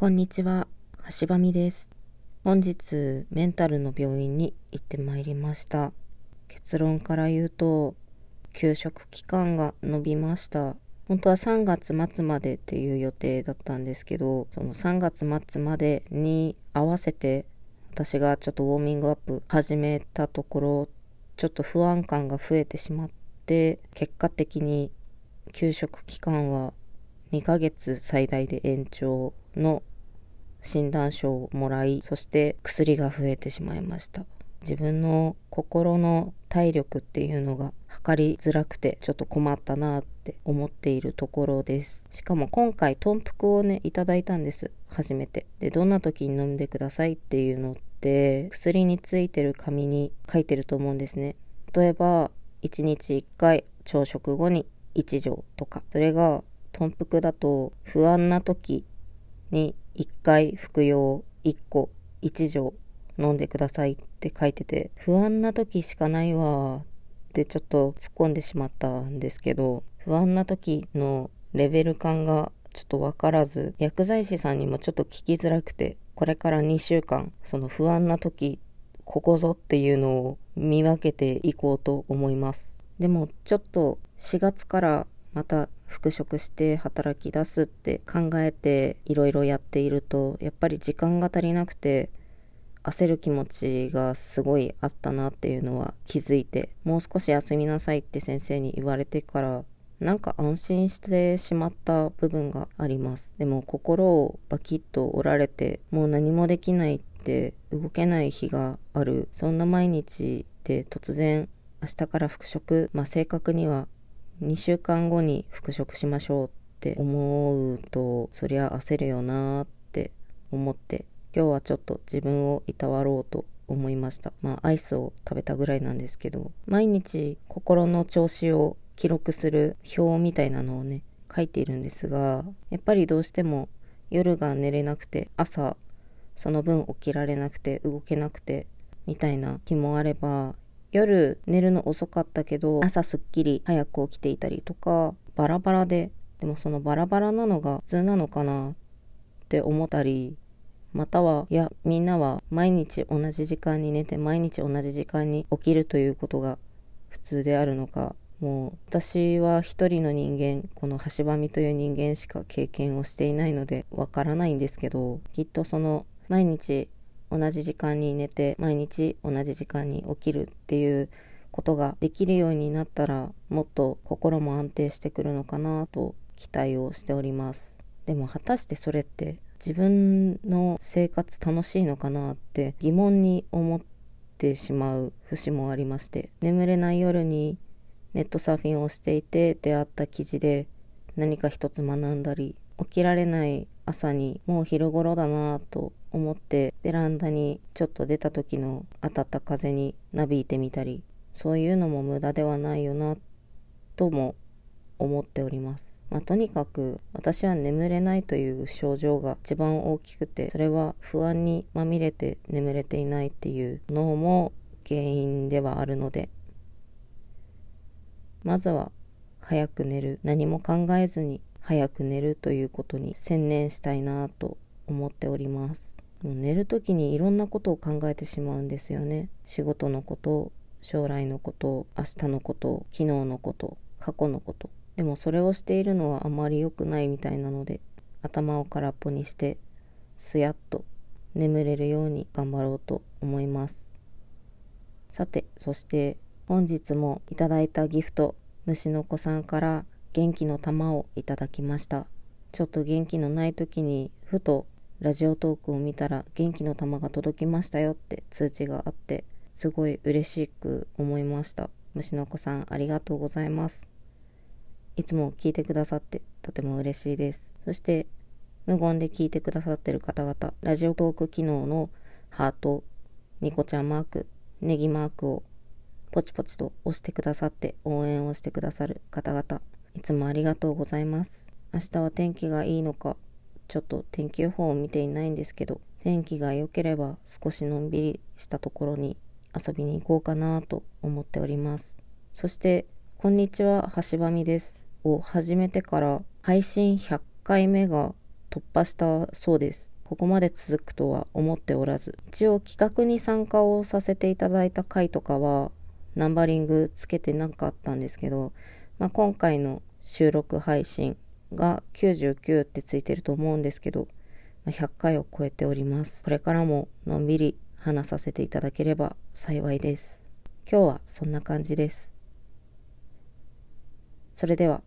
こんにちは、橋場美です。本日、メンタルの病院に行ってまいりました。結論から言うと、休職期間が延びました。本当は3月末までっていう予定だったんですけど、その3月末までに合わせて、私がちょっとウォーミングアップ始めたところ、ちょっと不安感が増えてしまって、結果的に休職期間は2ヶ月最大で延長の診断書をもらい、そして薬が増えてしまいました。自分の心の体力っていうのが測りづらくてちょっと困ったなって思っているところです。しかも今回豚腹をね、いただいたんです。初めて。で、どんな時に飲んでくださいっていうのって薬についてる紙に書いてると思うんですね。例えば、1日1回朝食後に1錠とか。それが豚腹だと不安な時に1回服用1個1錠飲んでくださいって書いてて不安な時しかないわってちょっと突っ込んでしまったんですけど不安な時のレベル感がちょっとわからず薬剤師さんにもちょっと聞きづらくてこれから2週間その不安な時ここぞっていうのを見分けていこうと思います。でもちょっと4月からまた復職して働き出すって考えていろいろやっているとやっぱり時間が足りなくて焦る気持ちがすごいあったなっていうのは気づいてもう少し休みなさいって先生に言われてからなんか安心してしまった部分があります。でも心をバキッと折られてもう何もできないって動けない日がある。そんな毎日で突然明日から復職まあ正確には2週間後に復職しましょうって思うとそりゃ焦るよなーって思って今日はちょっと自分をいたわろうと思いました。まあアイスを食べたぐらいなんですけど毎日心の調子を記録する表みたいなのをね書いているんですがやっぱりどうしても夜が寝れなくて朝その分起きられなくて動けなくてみたいな日もあれば夜寝るの遅かったけど朝すっきり早く起きていたりとかバラバラででもそのバラバラなのが普通なのかなって思ったりまたはいやみんなは毎日同じ時間に寝て毎日同じ時間に起きるということが普通であるのかもう私は一人の人間この橋場みという人間しか経験をしていないのでわからないんですけどきっとその毎日同じ時間に寝て毎日同じ時間に起きるっていうことができるようになったらもっと心も安定してくるのかなと期待をしております。でも果たしてそれって自分の生活楽しいのかなって疑問に思ってしまう節もありまして眠れない夜にネットサーフィンをしていて出会った記事で何か一つ学んだり起きられない朝にもう昼頃だなと思ってベランダにちょっと出た時の当たった風になびいてみたりそういうのも無駄ではないよなとも思っております。まあ、とにかく私は眠れないという症状が一番大きくてそれは不安にまみれて眠れていないっていうのも原因ではあるので。まずは早く寝る。何も考えずに早く寝るということに専念したいなと思っております。もう寝る時にいろんなことを考えてしまうんですよね。仕事のこと将来のこと明日のこと昨日のこと過去のこと。でもそれをしているのはあまり良くないみたいなので頭を空っぽにしてすやっと眠れるように頑張ろうと思います。さてそして本日もいただいたギフト虫の子さんから元気の玉をいただきました。ちょっと元気のない時にふとラジオトークを見たら元気の玉が届きましたよって通知があってすごい嬉しく思いました。虫の子さんありがとうございます。いつも聞いてくださってとても嬉しいです。そして無言で聞いてくださってる方々ラジオトーク機能のハートニコちゃんマークネギマークをポチポチと押してくださって応援をしてくださる方々いつもありがとうございます。明日は天気がいいのかちょっと天気予報を見ていないんですけど天気が良ければ少しのんびりしたところに遊びに行こうかなと思っておりますそしてこんにちは橋場美ですを始めてから配信100回目が突破したそうです。ここまで続くとは思っておらず、一応企画に参加をさせていただいた回とかは、ナンバリングつけてなかったんですけど、まあ、今回の収録配信が99ってついてると思うんですけど、100回を超えております。これからものんびり話させていただければ幸いです。今日はそんな感じです。それでは。